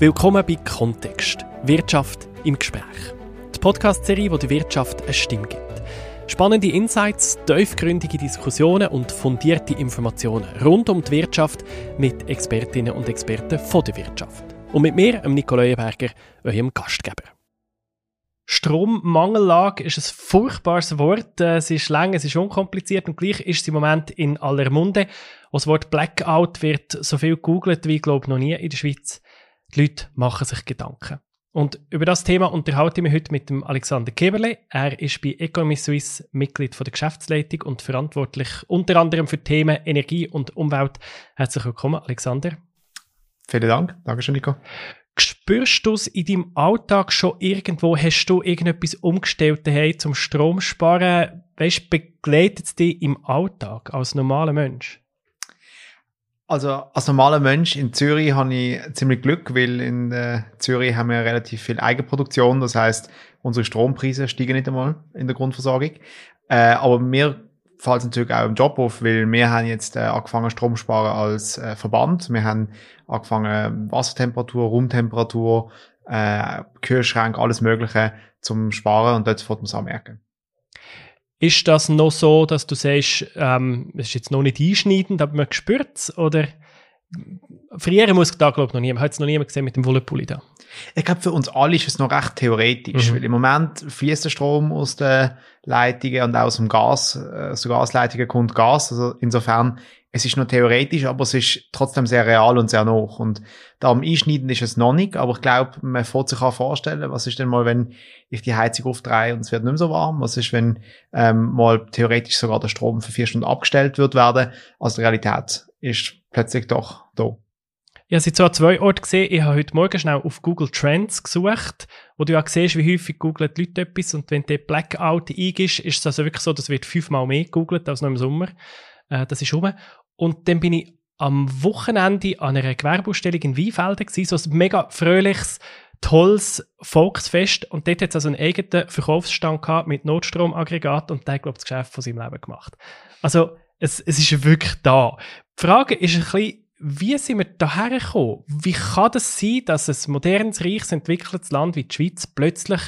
Willkommen bei Kontext. Wirtschaft im Gespräch. Die Podcast-Serie, wo der Wirtschaft eine Stimme gibt. Spannende Insights, tiefgründige Diskussionen und fundierte Informationen rund um die Wirtschaft mit Expertinnen und Experten von der Wirtschaft. Und mit mir, Nico Leuenberger, eurem Gastgeber. Strommangellage ist ein furchtbares Wort. Äh, es ist lang, es ist unkompliziert und gleich ist es im Moment in aller Munde. Das Wort Blackout wird so viel gegoogelt wie, glaube noch nie in der Schweiz. Die Leute machen sich Gedanken. Und über das Thema unterhalte ich mich heute mit dem Alexander Keberle. Er ist bei Economy Suisse Mitglied von der Geschäftsleitung und verantwortlich unter anderem für Themen Energie und Umwelt. Herzlich willkommen, Alexander. Vielen Dank. Dankeschön, Nico. Spürst du es in deinem Alltag schon irgendwo? Hast du irgendetwas umgestellt daheim zum Strom sparen? Weißt, begleitet es dich im Alltag als normaler Mensch? Also als normaler Mensch in Zürich habe ich ziemlich Glück, weil in äh, Zürich haben wir relativ viel Eigenproduktion. Das heißt, unsere Strompreise steigen nicht einmal in der Grundversorgung. Äh, aber mir fällt es natürlich auch im Job auf, weil wir haben jetzt äh, angefangen Strom sparen als äh, Verband. Wir haben angefangen Wassertemperatur, Raumtemperatur, äh, Kühlschrank, alles Mögliche zum Sparen und dort wird man es auch merken. Ist das noch so, dass du sagst, ähm, es ist jetzt noch nicht einschneidend, aber man spürt es? Oder frieren muss da, glaube ich, noch niemand. Hat es noch niemand gesehen mit dem Wollepulli da? Ich glaube, für uns alle ist es noch recht theoretisch, mhm. weil im Moment fließt der Strom aus den Leitungen und auch aus dem Gas, äh, aus den Gasleitungen kommt Gas. Also insofern es ist nur theoretisch, aber es ist trotzdem sehr real und sehr noch. Und da am Einschneiden ist es noch nicht, aber ich glaube, man fährt sich auch vorstellen, was ist denn mal, wenn ich die Heizung aufdrehe und es wird nicht mehr so warm? Was ist, wenn ähm, mal theoretisch sogar der Strom für vier Stunden abgestellt wird werden? Also die Realität ist plötzlich doch da. Ich habe sie zwar zwei Orte gesehen. Ich habe heute Morgen schnell auf Google Trends gesucht, wo du ja siehst, wie häufig googelt die Leute etwas. Und wenn der Blackout eingibst, ist es also wirklich so, das wird fünfmal mehr gegoogelt als noch im Sommer. Äh, das ist rum. Und dann bin ich am Wochenende an einer Gewerbeausstellung in Weinfelden so ein mega fröhliches, tolles Volksfest. Und dort hat es also einen eigenen Verkaufsstand gehabt mit Notstromaggregat und der glaube ich, das Geschäft von seinem Leben gemacht. Also, es, es ist wirklich da. Die Frage ist ein bisschen, wie sind wir daher gekommen? Wie kann das sein, dass ein modernes, reiches, entwickeltes Land wie die Schweiz plötzlich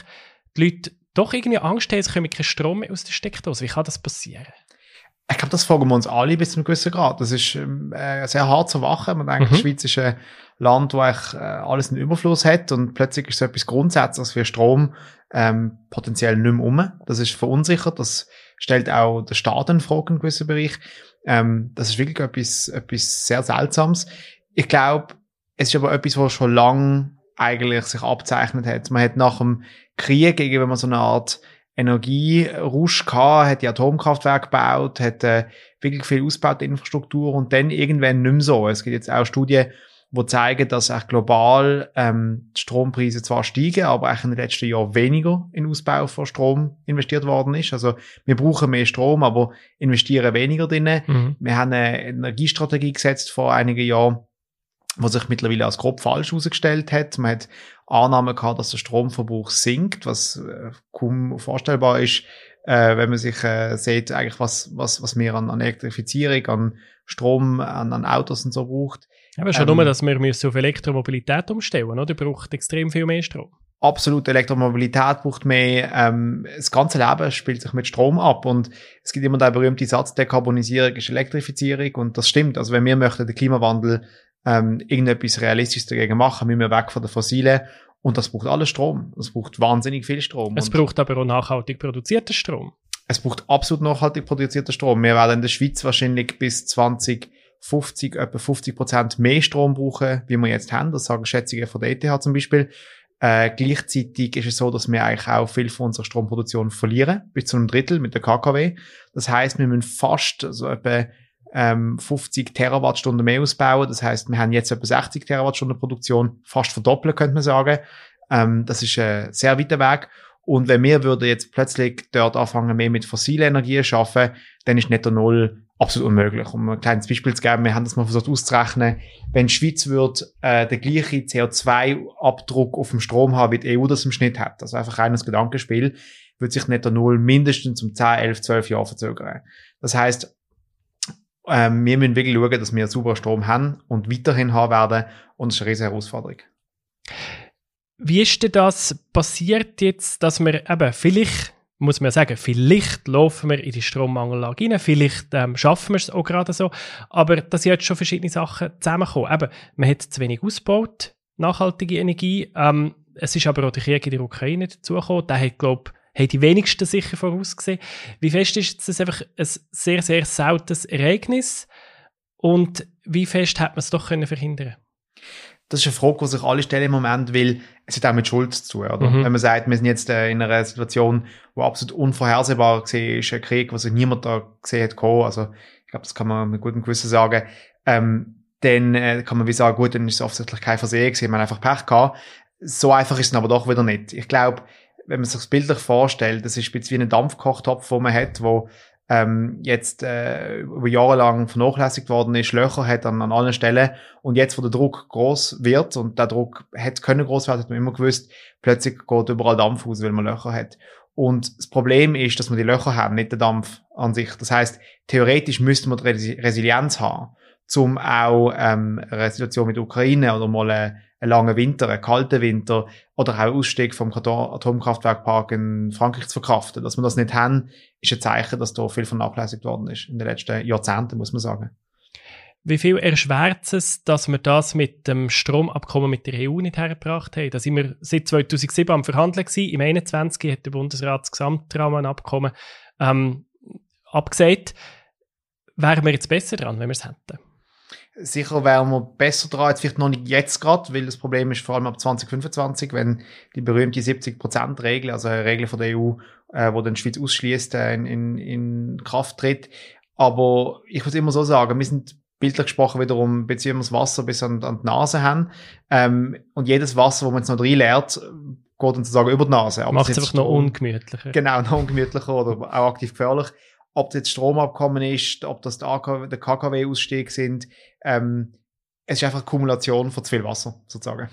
die Leute doch irgendwie Angst haben, sie kommen keinen Strom mehr aus der Steckdose? Wie kann das passieren? Ich glaube, das fragen wir uns alle bis zu einem gewissen Grad. Das ist ähm, äh, sehr hart zu wachen. Man denkt, mhm. die Schweiz ist ein Land, wo eigentlich äh, alles einen Überfluss hat und plötzlich ist so etwas Grundsätzliches wie Strom ähm, potenziell nicht mehr um. Das ist verunsichert. Das stellt auch der Staat in Frage in gewissen Bereich. Ähm, das ist wirklich etwas, etwas sehr Seltsames. Ich glaube, es ist aber etwas, was schon lang eigentlich sich abzeichnet hat. Man hat nach dem Krieg, wenn man so eine Art Energierusch gehabt, hat die Atomkraftwerke gebaut, hat äh, wirklich viel ausgebaute Infrastruktur und dann irgendwann nicht mehr so. Es gibt jetzt auch Studien, die zeigen, dass auch global ähm, die Strompreise zwar steigen, aber auch in den letzten Jahren weniger in Ausbau von Strom investiert worden ist. Also wir brauchen mehr Strom, aber investieren weniger drin. Mhm. Wir haben eine Energiestrategie gesetzt vor einigen Jahren, was sich mittlerweile als grob falsch herausgestellt hat. Man hat Annahmen gehabt, dass der Stromverbrauch sinkt, was äh, kaum vorstellbar ist, äh, wenn man sich äh, sieht, eigentlich was, was, was wir an, an Elektrifizierung, an Strom, an, an Autos und so braucht. Aber schon ähm, nur, dass wir müssen auf Elektromobilität umstellen, oder? Braucht extrem viel mehr Strom. Absolut, Elektromobilität braucht mehr. Ähm, das ganze Leben spielt sich mit Strom ab und es gibt immer der berühmte Satz, Dekarbonisierung ist Elektrifizierung und das stimmt. Also wenn wir möchten den Klimawandel ähm, irgendetwas Realistisches dagegen machen, müssen wir weg von den Fossilen. Und das braucht alles Strom. Das braucht wahnsinnig viel Strom. Es braucht aber auch nachhaltig produzierten Strom. Es braucht absolut nachhaltig produzierten Strom. Wir werden in der Schweiz wahrscheinlich bis 2050 etwa 50 Prozent mehr Strom brauchen, wie wir jetzt haben. Das sagen Schätzungen von der ETH zum Beispiel. Äh, gleichzeitig ist es so, dass wir eigentlich auch viel von unserer Stromproduktion verlieren, bis zu einem Drittel mit der KKW. Das heißt, wir müssen fast so also etwa ähm, 50 Terawattstunden mehr ausbauen. Das heißt, wir haben jetzt etwa 60 Terawattstunden Produktion, fast verdoppeln, könnte man sagen. Ähm, das ist ein sehr weiter Weg. Und wenn wir würden jetzt plötzlich dort anfangen, mehr mit fossilen Energien zu arbeiten, dann ist Netto Null absolut unmöglich. Um ein kleines Beispiel zu geben, wir haben das mal versucht auszurechnen. Wenn die Schweiz würde, äh, den gleichen CO2-Abdruck auf dem Strom haben, wie die EU das im Schnitt hat, also einfach reines Gedankenspiel, würde sich Netto Null mindestens um 10, 11, 12 Jahre verzögern. Das heißt, ähm, wir müssen wirklich schauen, dass wir super Strom haben und weiterhin haben werden. Und das ist eine riesige Herausforderung. Wie ist denn das passiert jetzt, dass wir eben vielleicht muss man sagen, vielleicht laufen wir in die Strommangellage rein, vielleicht ähm, schaffen wir es auch gerade so, aber da sind jetzt schon verschiedene Sachen zusammengekommen. Eben, man hat zu wenig ausgebaut, nachhaltige Energie, ähm, es ist aber auch der Krieg in der Ukraine dazugekommen, der hat, glaube haben die wenigsten sicher vorausgesehen. Wie fest ist das einfach ein sehr, sehr seltenes Ereignis und wie fest hat man es doch können verhindern das ist eine Frage, die sich alle stellen im Moment, weil es hat auch mit Schuld zu tun, oder? Mhm. Wenn man sagt, wir sind jetzt äh, in einer Situation, wo absolut unvorhersehbar war, ist ein Krieg, was sich niemand da gesehen hat, kommen. also ich glaube, das kann man mit gutem Gewissen sagen, ähm, dann äh, kann man wie sagen, gut, dann ist es offensichtlich kein Versehen gewesen, man hat einfach Pech gehabt. So einfach ist es aber doch wieder nicht. Ich glaube, wenn man sich das bildlich vorstellt, das ist wie ein Dampfkochtopf, den man hat, wo ähm, jetzt äh, über Jahre lang vernachlässigt worden ist, Löcher hat an, an allen Stellen und jetzt, wo der Druck groß wird und der Druck hätte können groß werden, hat man immer gewusst, plötzlich geht überall Dampf raus, weil man Löcher hat. Und das Problem ist, dass man die Löcher haben, nicht der Dampf an sich. Das heißt, theoretisch müsste man Resilienz haben, um auch ähm, eine Situation mit Ukraine oder mal eine, einen langen Winter, einen kalten Winter oder auch Ausstieg vom Atomkraftwerkpark in Frankreich zu verkraften. Dass wir das nicht haben, ist ein Zeichen, dass da viel vernachlässigt worden ist in den letzten Jahrzehnten, muss man sagen. Wie viel erschwert es, dass wir das mit dem Stromabkommen mit der EU nicht hergebracht haben? Da sind wir seit 2007 am Verhandeln gewesen. Im 21. hat der Bundesrat das Gesamtrahmenabkommen ähm, abgesagt. Wären wir jetzt besser dran, wenn wir es hätten? Sicher wären wir besser dran, jetzt vielleicht noch nicht jetzt gerade, weil das Problem ist vor allem ab 2025, wenn die berühmte 70%-Regel, also eine Regel von der EU, äh, wo dann die Schweiz ausschließt, äh, in, in, in Kraft tritt. Aber ich muss immer so sagen, wir sind bildlich gesprochen wiederum, beziehen wir das Wasser bis an, an die Nase haben. Ähm, und jedes Wasser, wo man jetzt noch drin leert, geht dann sozusagen über die Nase. Macht es einfach noch ungemütlicher. Genau, noch ungemütlicher oder auch aktiv gefährlich ob das jetzt Stromabkommen ist, ob das der, KKW-Ausstieg sind. Ähm, es ist einfach eine Kumulation von zu viel Wasser, sozusagen.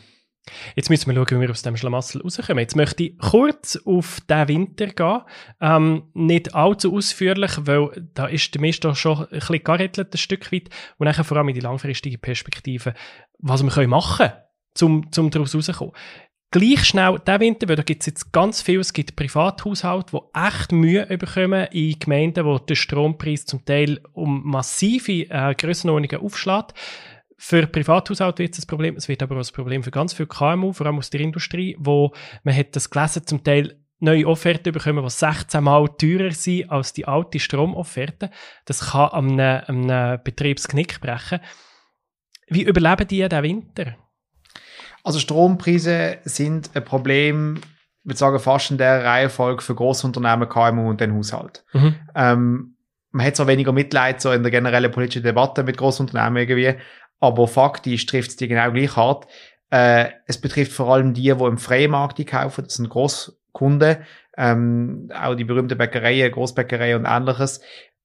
Jetzt müssen wir schauen, wie wir aus dem Schlamassel rauskommen. Jetzt möchte ich kurz auf den Winter gehen. Ähm, nicht allzu ausführlich, weil da ist der Mist schon ein bisschen gerettelt, ein Stück weit. Und dann vor allem in die langfristige Perspektive, was wir machen können, um, um daraus rauszukommen gleich schnell diesen Winter, weil da gibt es jetzt ganz viel, es gibt Privathaushalte, die echt Mühe bekommen in Gemeinden, wo der Strompreis zum Teil um massive äh, Grössenordnungen aufschlägt. Für Privathaushalte wird es ein Problem, es wird aber auch ein Problem für ganz viele KMU, vor allem aus der Industrie, wo man hat das gelesen, zum Teil neue Offerten bekommen, die 16 Mal teurer sind als die alte Stromofferte. Das kann einem, einem Betriebsknick brechen. Wie überleben die den Winter? Also Strompreise sind ein Problem, ich würde sagen, fast in der Reihenfolge für Großunternehmen, KMU und den Haushalt. Mhm. Ähm, man hat zwar weniger Mitleid so in der generellen politischen Debatte mit Großunternehmen irgendwie, aber faktisch trifft es die genau gleich hart. Äh, es betrifft vor allem die, die im freien Markt kaufen, das sind Großkunden, ähm, auch die berühmten Bäckereien, Großbäckereien und ähnliches.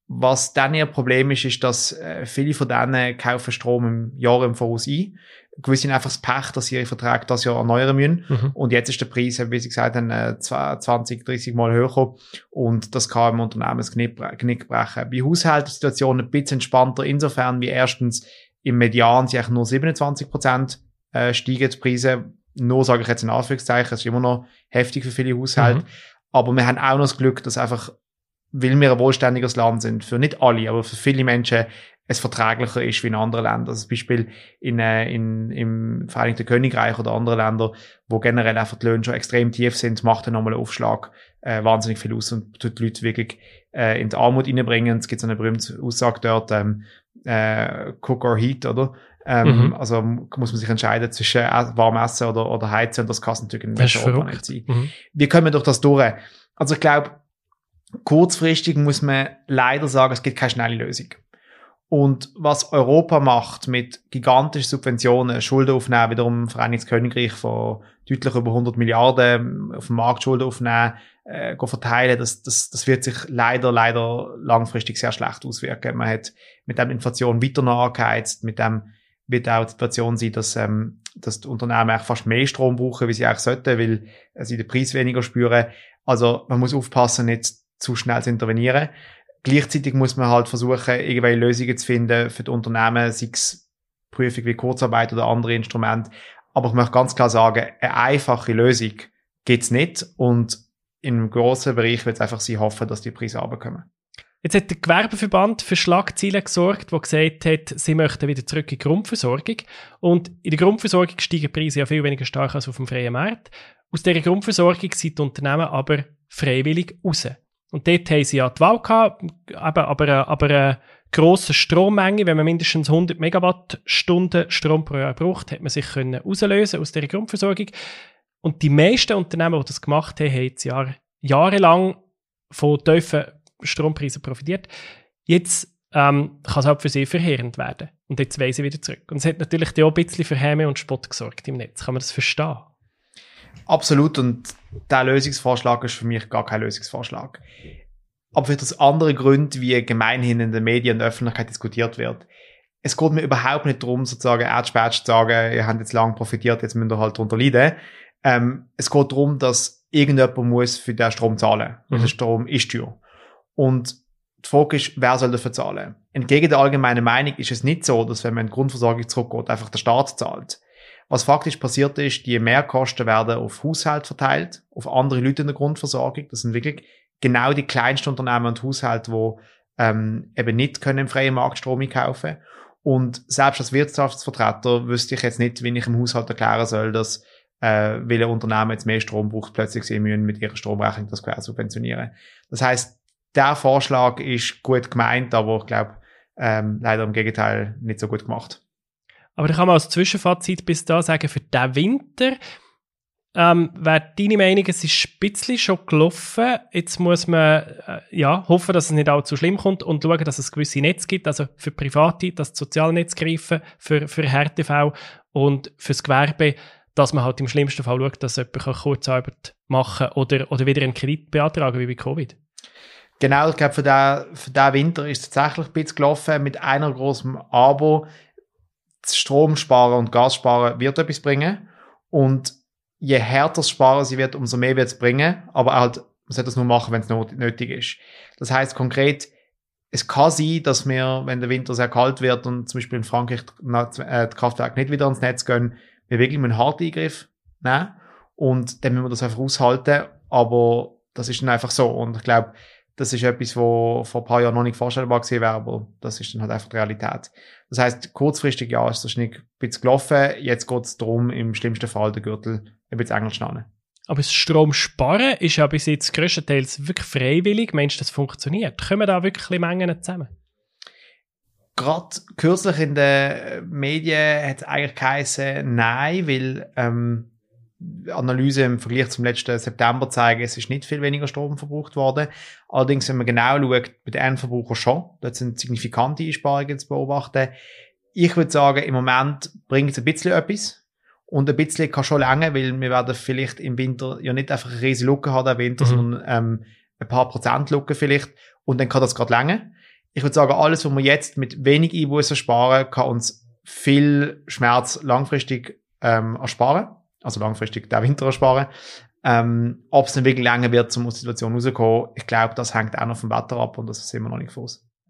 Was dann ihr Problem ist, ist, dass äh, viele von denen kaufen Strom im Jahr im Voraus ein gewisse einfach das Pech, dass sie ihre Verträge das Jahr erneuern müssen. Mhm. Und jetzt ist der Preis, wie Sie gesagt haben, 20, 30 Mal höher. Und das kann im Unternehmen das Knick, Knick brechen. Bei Haushalten ist die Situation ein bisschen entspannter, insofern wie erstens im Median sie nur 27 Prozent äh, steigen die Preise. Nur sage ich jetzt in Anführungszeichen, es ist immer noch heftig für viele Haushalte. Mhm. Aber wir haben auch noch das Glück, dass einfach, weil wir ein wohlständiges Land sind, für nicht alle, aber für viele Menschen es verträglicher ist wie in anderen Ländern. Also zum Beispiel in, äh, in, im Vereinigten Königreich oder anderen Ländern, wo generell einfach die Löhne schon extrem tief sind, macht dann nochmal ein Aufschlag äh, wahnsinnig viel aus und tut die Leute wirklich äh, in die Armut reinbringen. Es gibt so eine berühmte Aussage dort, ähm, äh, Cook or Heat, oder? Ähm, mhm. Also muss man sich entscheiden zwischen warm essen oder, oder heizen und das kann natürlich in Europa nicht sein. Mhm. Wie kommen wir durch das durch? Also ich glaube, kurzfristig muss man leider sagen, es gibt keine schnelle Lösung. Und was Europa macht mit gigantischen Subventionen, Schulden aufnehmen, wiederum Vereinigtes Königreich von deutlich über 100 Milliarden auf dem Markt Schulden aufnehmen, äh, verteilen, das, das, das wird sich leider, leider langfristig sehr schlecht auswirken. Man hat mit dem Inflation weiter nachgeheizt, mit dem wird auch die Situation sein, dass, ähm, dass die Unternehmen eigentlich fast mehr Strom brauchen, wie sie eigentlich sollten, weil sie den Preis weniger spüren. Also man muss aufpassen, nicht zu schnell zu intervenieren. Gleichzeitig muss man halt versuchen, irgendwelche Lösungen zu finden für die Unternehmen, sei es Prüfung wie Kurzarbeit oder andere Instrumente. Aber ich möchte ganz klar sagen, eine einfache Lösung gibt's nicht und im grossen Bereich wird es einfach sie hoffen, dass die Preise runterkommen. Jetzt hat der Gewerbeverband für Schlagzeilen gesorgt, der gesagt hat, sie möchten wieder zurück in die Grundversorgung. Und in der Grundversorgung steigen Preise ja viel weniger stark als auf dem freien Markt. Aus dieser Grundversorgung sind die Unternehmen aber freiwillig raus. Und dort haben sie ja die Wahl gehabt, aber, aber, aber eine grosse Strommenge, wenn man mindestens 100 Megawattstunden Strom pro Jahr braucht, hat man sich können rauslösen aus dieser Grundversorgung. Und die meisten Unternehmen, die das gemacht haben, haben jetzt Jahr, jahrelang von tiefen Strompreisen profitiert. Jetzt ähm, kann es halt für sie verheerend werden. Und jetzt weisen sie wieder zurück. Und es hat natürlich auch ein bisschen für Häme und Spott gesorgt im Netz. Kann man das verstehen? Absolut. Und der Lösungsvorschlag ist für mich gar kein Lösungsvorschlag. Aber vielleicht aus anderen Gründen, wie gemeinhin in den Medien und der Öffentlichkeit diskutiert wird. Es geht mir überhaupt nicht darum, sozusagen Erdspatsch zu sagen, ihr habt jetzt lang profitiert, jetzt müsst ihr halt darunter leiden. Ähm, es geht darum, dass irgendjemand muss für den Strom zahlen. Mhm. Der Strom ist teuer. Und die Frage ist, wer soll dafür zahlen? Entgegen der allgemeinen Meinung ist es nicht so, dass wenn man in die Grundversorgung zurückgeht, einfach der Staat zahlt. Was faktisch passiert ist, die Mehrkosten werden auf Haushalt verteilt, auf andere Leute in der Grundversorgung. Das sind wirklich genau die kleinsten Unternehmen und Haushalte, die ähm, eben nicht können im freien Markt Strom kaufen Und selbst als Wirtschaftsvertreter wüsste ich jetzt nicht, wie ich im Haushalt erklären soll, dass äh, weil ein Unternehmen jetzt mehr Strom braucht, plötzlich sie müssen mit ihrer Stromrechnung das quer subventionieren. Das heißt, der Vorschlag ist gut gemeint, aber ich glaube, ähm, leider im Gegenteil nicht so gut gemacht. Aber da kann man als Zwischenfazit bis da sagen, für den Winter ähm, wäre deine Meinung, es ist ein bisschen schon gelaufen. Jetzt muss man äh, ja, hoffen, dass es nicht allzu schlimm kommt und schauen, dass es gewisse Netze gibt, also für Private, dass das Sozialnetz greifen, für, für Härtefall und fürs Gewerbe, dass man halt im schlimmsten Fall schaut, dass jemand Kurzarbeit machen kann oder, oder wieder einen Kredit beantragen, wie bei Covid. Genau, ich glaube, für den Winter ist es tatsächlich ein bisschen gelaufen mit einer großen Abo. Strom sparen und Gas sparen wird etwas bringen. Und je härter es sparen sie wird, umso mehr wird es bringen. Aber halt, man sollte das nur machen, wenn es nötig ist. Das heißt konkret, es kann sein, dass wir, wenn der Winter sehr kalt wird und zum Beispiel in Frankreich äh, die Kraftwerke nicht wieder ans Netz gehen, wir wirklich einen harten Eingriff nehmen. Und dann müssen wir das einfach aushalten. Aber das ist dann einfach so. Und ich glaube, das ist etwas, wo vor ein paar Jahren noch nicht vorstellbar gewesen wäre, aber das ist dann halt einfach die Realität. Das heißt, kurzfristig ja, ist das nicht ein bisschen gelaufen. Jetzt geht es darum, im schlimmsten Fall den Gürtel ein bisschen enger zu aber das Stromsparen ist ja bis jetzt größtenteils wirklich freiwillig. Meinst du, das funktioniert? Kommen da wirklich Mengen zusammen? Gerade kürzlich in den Medien hat es eigentlich geheißen, nein, weil ähm, Analyse im Vergleich zum letzten September zeigen, es ist nicht viel weniger Strom verbraucht worden. Allerdings, wenn man genau schaut, bei den Endverbrauchern schon, dort sind signifikante Einsparungen zu beobachten. Ich würde sagen, im Moment bringt es ein bisschen etwas. Und ein bisschen kann schon länger, weil wir werden vielleicht im Winter ja nicht einfach eine riesige Lücke haben im Winter, mhm. sondern ähm, ein paar Prozent Lücke vielleicht. Und dann kann das gerade länger. Ich würde sagen, alles, was wir jetzt mit wenig Einbußen sparen, kann uns viel Schmerz langfristig ähm, ersparen also langfristig den Winter ersparen. Ähm, Ob es dann wirklich länger wird, um aus der Situation rauszukommen, ich glaube, das hängt auch noch vom Wetter ab und das sehen wir noch nicht vor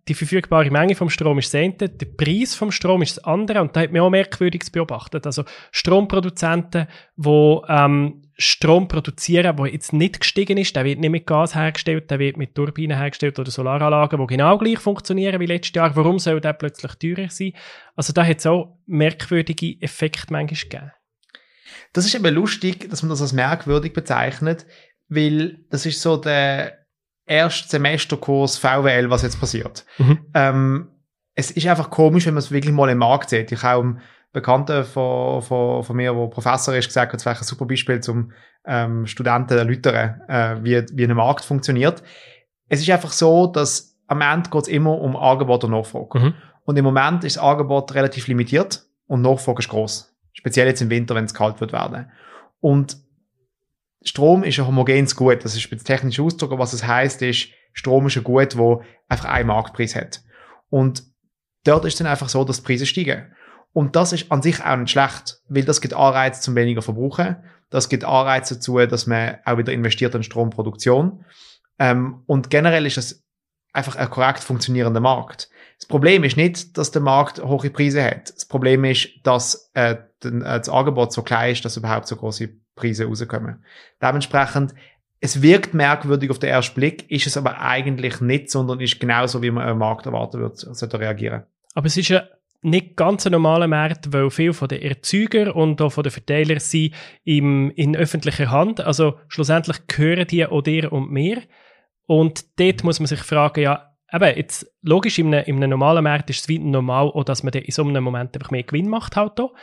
Die verfügbare Menge vom Strom ist das eine, der Preis vom Strom ist das andere und da hat man auch Merkwürdiges beobachtet. Also Stromproduzenten, die ähm, Strom produzieren, der jetzt nicht gestiegen ist, der wird nicht mit Gas hergestellt, der wird mit Turbinen hergestellt oder Solaranlagen, die genau gleich funktionieren wie letztes Jahr. Warum soll der plötzlich teurer sein? Also da hat es auch merkwürdige Effekte manchmal gegeben. Das ist eben lustig, dass man das als merkwürdig bezeichnet, weil das ist so der erste Semesterkurs VWL, was jetzt passiert. Mhm. Ähm, es ist einfach komisch, wenn man es wirklich mal im Markt sieht. Ich habe einen Bekannten von, von, von mir, der Professor ist, gesagt, das wäre ein super Beispiel zum ähm, Studenten erläutern, äh, wie, wie ein Markt funktioniert. Es ist einfach so, dass am Ende geht es immer um Angebot und Nachfrage. Mhm. Und im Moment ist das Angebot relativ limitiert und Nachfrage ist groß. Speziell jetzt im Winter, wenn es kalt wird werden. Und Strom ist ein homogenes Gut. Das ist ein technischer Ausdruck, aber was es heißt, ist, Strom ist ein Gut, wo einfach einen Marktpreis hat. Und dort ist es dann einfach so, dass die Preise steigen. Und das ist an sich auch nicht schlecht, weil das gibt Anreize zum weniger verbrauchen. Das gibt Anreize dazu, dass man auch wieder investiert in Stromproduktion. Ähm, und generell ist es einfach ein korrekt funktionierender Markt. Das Problem ist nicht, dass der Markt hohe Preise hat. Das Problem ist, dass äh, das Angebot so klein ist, dass überhaupt so große Preise rauskommen. Dementsprechend, es wirkt merkwürdig auf den ersten Blick, ist es aber eigentlich nicht, sondern ist genauso, wie man am Markt erwarten sollte reagieren. Aber es ist ja nicht ganz ein normaler Markt, weil viele von den Erzeuger und auch von den Verteilern sind im, in öffentlicher Hand. Also schlussendlich gehören die auch dir und mir. Und dort muss man sich fragen, ja, eben, jetzt, logisch, in einem, in einem normalen Markt ist es wie normal, auch, dass man in so einem Moment einfach mehr Gewinn macht halt auch.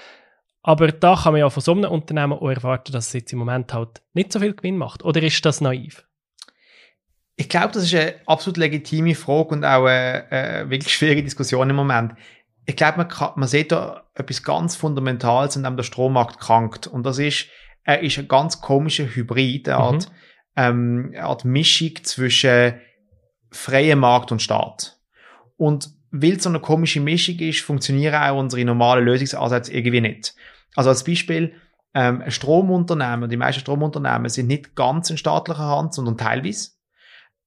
Aber da kann man ja von so einem Unternehmen auch erwarten, dass es jetzt im Moment halt nicht so viel Gewinn macht. Oder ist das naiv? Ich glaube, das ist eine absolut legitime Frage und auch eine, eine wirklich schwierige Diskussion im Moment. Ich glaube, man, kann, man sieht da etwas ganz Fundamentales, in dem der Strommarkt krankt. Und das ist, er ist ein ganz komischer Hybrid, eine Art, mhm. ähm, eine Art Mischung zwischen freien Markt und Staat. Und weil es so eine komische Mischung ist, funktionieren auch unsere normalen Lösungsansätze irgendwie nicht. Also als Beispiel, ähm, Stromunternehmen, die meisten Stromunternehmen sind nicht ganz in staatlicher Hand, sondern teilweise.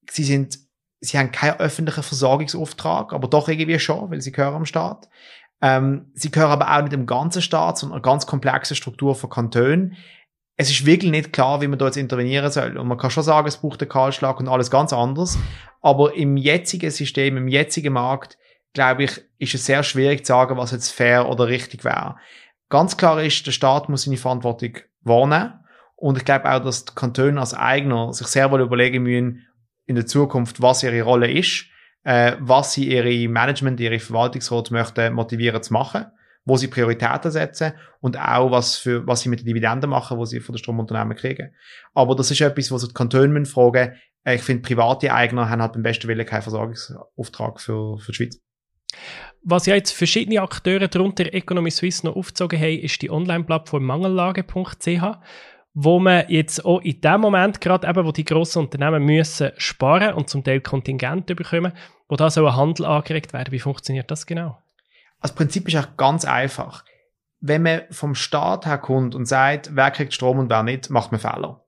Sie sind, sie haben keinen öffentlichen Versorgungsauftrag, aber doch irgendwie schon, weil sie gehören am Staat. Ähm, sie gehören aber auch nicht dem ganzen Staat, sondern eine ganz komplexe Struktur von Kantonen es ist wirklich nicht klar, wie man jetzt intervenieren soll. Und man kann schon sagen, es braucht einen Kahlschlag und alles ganz anderes. Aber im jetzigen System, im jetzigen Markt, glaube ich, ist es sehr schwierig zu sagen, was jetzt fair oder richtig wäre. Ganz klar ist, der Staat muss seine Verantwortung wahrnehmen. Und ich glaube auch, dass die Kantone als Eigner sich sehr wohl überlegen müssen, in der Zukunft, was ihre Rolle ist, äh, was sie ihre Management, ihre Verwaltungsrat möchten motivieren zu machen wo sie Prioritäten setzen und auch was für, was sie mit den Dividenden machen, wo sie von den Stromunternehmen kriegen. Aber das ist etwas, was die Kantone müssen fragen. Ich finde, private Eigner haben halt beim besten Willen keinen Versorgungsauftrag für, für die Schweiz. Was ja jetzt verschiedene Akteure, darunter Economy Suisse, noch aufgezogen haben, ist die Online-Plattform mangellage.ch, wo man jetzt auch in dem Moment, gerade eben, wo die grossen Unternehmen müssen sparen und zum Teil Kontingent bekommen, wo da so ein Handel angeregt werden. Wie funktioniert das genau? Das Prinzip ist auch ganz einfach. Wenn man vom Staat her kommt und sagt, wer kriegt Strom und wer nicht, macht man Fehler.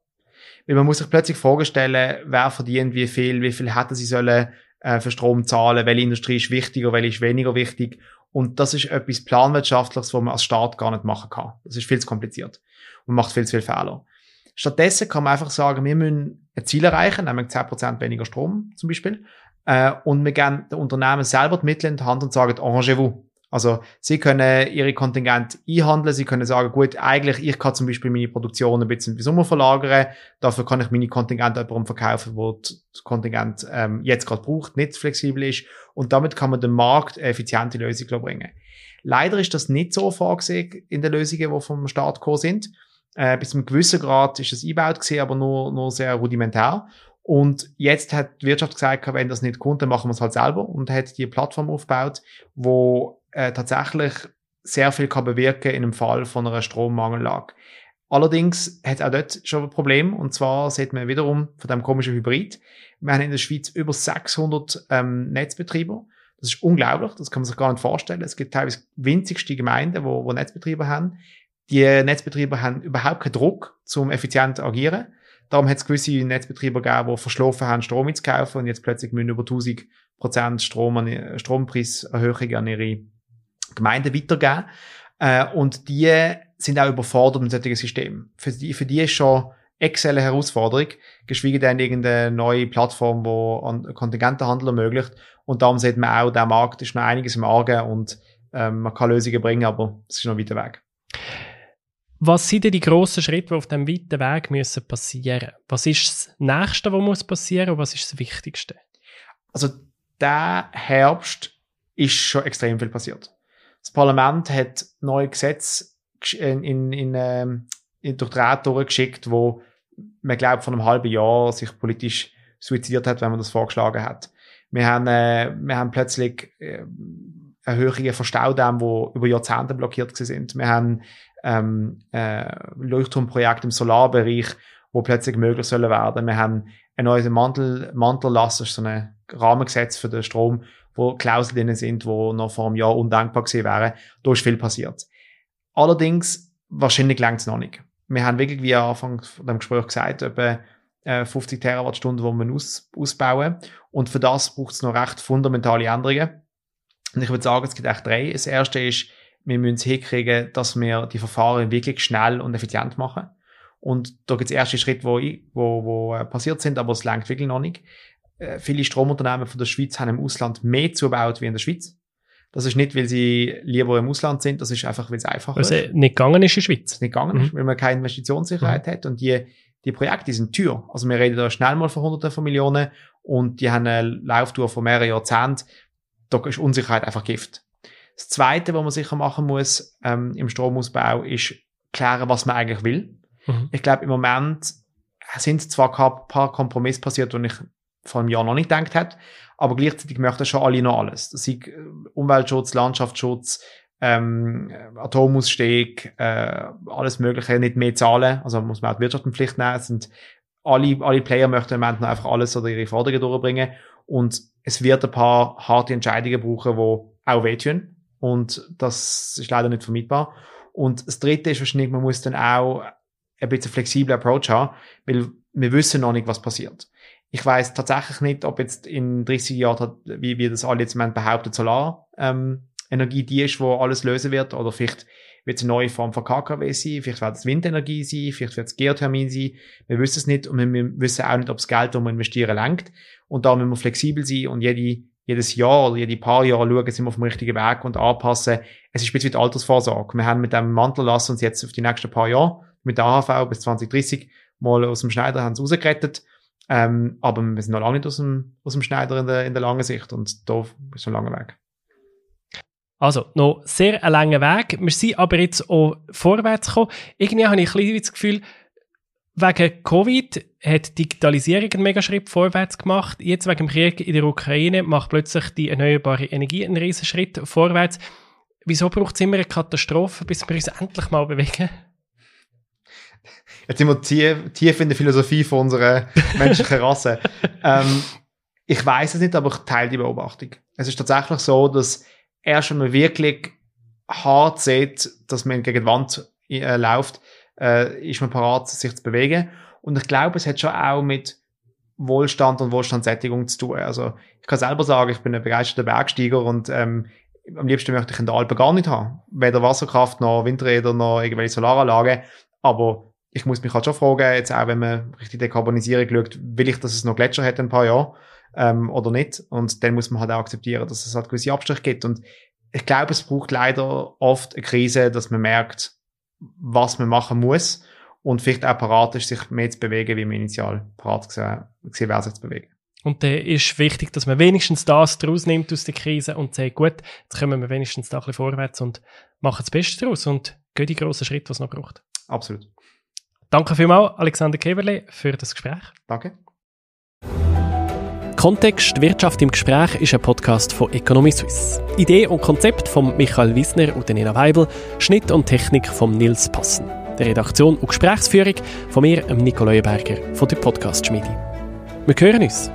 Weil man muss sich plötzlich vorstellen, wer verdient wie viel, wie viel hätten sie sollen äh, für Strom zahlen, welche Industrie ist wichtiger, welche ist weniger wichtig. Und das ist etwas Planwirtschaftliches, was man als Staat gar nicht machen kann. Das ist viel zu kompliziert und macht viel zu viel Fehler. Stattdessen kann man einfach sagen, wir müssen ein Ziel erreichen, nämlich 10% weniger Strom zum Beispiel. Äh, und wir geben den Unternehmen selber die Mittel in die Hand und sagen, arrangez-vous. Also sie können ihre Kontingent einhandeln, sie können sagen, gut, eigentlich ich kann zum Beispiel meine Produktion ein bisschen im Sommer verlagern, dafür kann ich meine Kontingente jemandem verkaufen, wo das Kontingent ähm, jetzt gerade braucht, nicht flexibel ist und damit kann man den Markt eine effiziente Lösung bringen. Leider ist das nicht so vorgesehen in den Lösungen, die vom Staat gekommen sind. Äh, bis zu einem gewissen Grad ist es eingebaut gewesen, aber nur, nur sehr rudimentär. Und jetzt hat die Wirtschaft gesagt, wenn das nicht kommt, dann machen wir es halt selber und hat die Plattform aufgebaut, wo äh, tatsächlich sehr viel kann bewirken in einem Fall von einer Strommangellage. Allerdings hat auch dort schon ein Problem, und zwar sieht man wiederum von dem komischen Hybrid. Wir haben in der Schweiz über 600 ähm, Netzbetreiber. Das ist unglaublich, das kann man sich gar nicht vorstellen. Es gibt teilweise winzigste Gemeinden, wo, wo Netzbetreiber haben. Die Netzbetreiber haben überhaupt keinen Druck, zum effizient agieren. Darum hat es gewisse Netzbetreiber gegeben, die verschlafen haben, Strom zu kaufen und jetzt plötzlich müssen über 1000 Prozent Strom an, Strompreiserhöhung an ihre Gemeinden weitergeben. Äh, und die sind auch überfordert mit solchen Systemen. Für die, für die ist schon Excel eine Herausforderung, geschweige denn irgendeine neue Plattform, die Kontingentehandel ermöglicht. Und darum sieht man auch, der Markt ist noch einiges im Argen und ähm, man kann Lösungen bringen, aber es ist noch weiter Weg. Was sind denn die grossen Schritte, die auf diesem weiten Weg müssen passieren Was ist das Nächste, was muss passieren und was ist das Wichtigste? Also, der Herbst ist schon extrem viel passiert. Das Parlament hat neue Gesetze in, in, in, ähm, in durch die Räte durchgeschickt, wo man glaubt von einem halben Jahr sich politisch suizidiert hat, wenn man das vorgeschlagen hat. Wir haben, äh, wir haben plötzlich äh, Erhöhungen von Staudämmen, die über Jahrzehnte blockiert sind. Wir haben ähm, äh, Leuchtturmprojekte im Solarbereich, wo plötzlich möglich sollen werden. Wir haben ein neues Mantel, Mantellass, so ein Rahmengesetz für den Strom, wo Klauseln drin sind, wo noch vor einem Jahr undankbar gewesen wären. Da ist viel passiert. Allerdings, wahrscheinlich längt es noch nicht. Wir haben wirklich, wie am Anfang von dem Gespräch gesagt, etwa 50 äh, Terawattstunden, die wir aus, ausbauen. Und für das braucht es noch recht fundamentale Änderungen. Und ich würde sagen, es gibt echt drei. Das erste ist, wir müssen es hinkriegen, dass wir die Verfahren wirklich schnell und effizient machen. Und da gibt es erste Schritte, wo, wo, wo äh, passiert sind, aber es langt wirklich noch nicht. Äh, viele Stromunternehmen von der Schweiz haben im Ausland mehr zugebaut wie in der Schweiz. Das ist nicht, weil sie lieber im Ausland sind, das ist einfach, weil es einfacher also ist. nicht gegangen ist in der Schweiz. Nicht gegangen mhm. ist, weil man keine Investitionssicherheit mhm. hat und die, die Projekte sind teuer. Also wir reden da schnell mal von Hunderten von Millionen und die haben eine Lauftour von mehreren Jahrzehnten. Da ist Unsicherheit einfach Gift. Das Zweite, was man sicher machen muss ähm, im Stromausbau, ist klären, was man eigentlich will. Mhm. Ich glaube, im Moment sind zwar ein paar Kompromisse passiert, die ich vor einem Jahr noch nicht gedacht hätte, aber gleichzeitig möchten schon alle noch alles. Das ist äh, Umweltschutz, Landschaftsschutz, ähm, Atomausstieg, äh, alles Mögliche, nicht mehr zahlen. Also muss man auch die Wirtschaft in Pflicht nehmen. Es sind alle, alle Player möchten im Moment noch einfach alles oder ihre Forderungen durchbringen. Und es wird ein paar harte Entscheidungen brauchen, die auch wehtun. Und das ist leider nicht vermeidbar. Und das dritte ist wahrscheinlich, man muss dann auch ein bisschen flexiblen Approach haben, weil wir wissen noch nicht, was passiert. Ich weiß tatsächlich nicht, ob jetzt in 30 Jahren, wie wir das alle jetzt behauptet, Solar, ähm, die ist, wo alles lösen wird, oder vielleicht wird es eine neue Form von KKW sein, vielleicht wird es Windenergie sein, vielleicht wird es Geothermin sein, wir wissen es nicht und wir, wissen auch nicht, ob das Geld, das wir investieren, lenkt und da müssen wir flexibel sein und jede, jedes Jahr oder jede paar Jahre schauen, sind wir auf dem richtigen Weg und anpassen. Es ist ein bisschen Altersvorsorge. Wir haben mit dem Mantel lassen uns jetzt auf die nächsten paar Jahre mit der AHV bis 2030 mal aus dem Schneider haben sie rausgerettet ähm, aber wir sind noch lange nicht aus dem, aus dem Schneider in der, in der langen Sicht und da ist ein langer Weg. Also, noch sehr ein langer Weg. Wir sind aber jetzt auch vorwärts gekommen. Irgendwie habe ich ein bisschen das Gefühl, wegen Covid hat Digitalisierung einen mega Schritt vorwärts gemacht. Jetzt wegen dem Krieg in der Ukraine macht plötzlich die erneuerbare Energie einen riesen Schritt vorwärts. Wieso braucht es immer eine Katastrophe, bis wir uns endlich mal bewegen? Jetzt sind wir tief, tief in der Philosophie von unserer menschlichen Rasse. ähm, ich weiß es nicht, aber ich teile die Beobachtung. Es ist tatsächlich so, dass erst wenn man wirklich hart sieht, dass man gegen die Wand äh, läuft, äh, ist man parat, sich zu bewegen. Und ich glaube, es hat schon auch mit Wohlstand und Wohlstandssättigung zu tun. Also ich kann selber sagen, ich bin ein begeisterter Bergsteiger und ähm, am liebsten möchte ich in der Alpen gar nicht haben. Weder Wasserkraft noch Windräder noch irgendwelche Solaranlagen. Aber ich muss mich halt schon fragen, jetzt auch wenn man richtig Dekarbonisierung schaut, will ich, dass es noch Gletscher hat in ein paar Jahren ähm, oder nicht? Und dann muss man halt auch akzeptieren, dass es halt gewisse Abstriche gibt. Und ich glaube, es braucht leider oft eine Krise, dass man merkt, was man machen muss und vielleicht auch parat ist, sich mehr zu bewegen, wie man initial parat gesehen, wäre, sich zu bewegen. Und dann ist wichtig, dass man wenigstens das daraus nimmt aus der Krise und sagt, gut, jetzt kommen wir wenigstens da ein bisschen vorwärts und machen das Beste daraus und gehen die grossen Schritte, die es noch braucht. Absolut. Danke vielmals, Alexander Keverle, für das Gespräch. Danke. Kontext Wirtschaft im Gespräch ist ein Podcast von Economy Suisse. Idee und Konzept von Michael Wissner und Nina Weibel, Schnitt und Technik von Nils Passen. Der Redaktion und Gesprächsführung von mir, Nico Leuenberger von der Podcast Schmiede. Wir hören uns.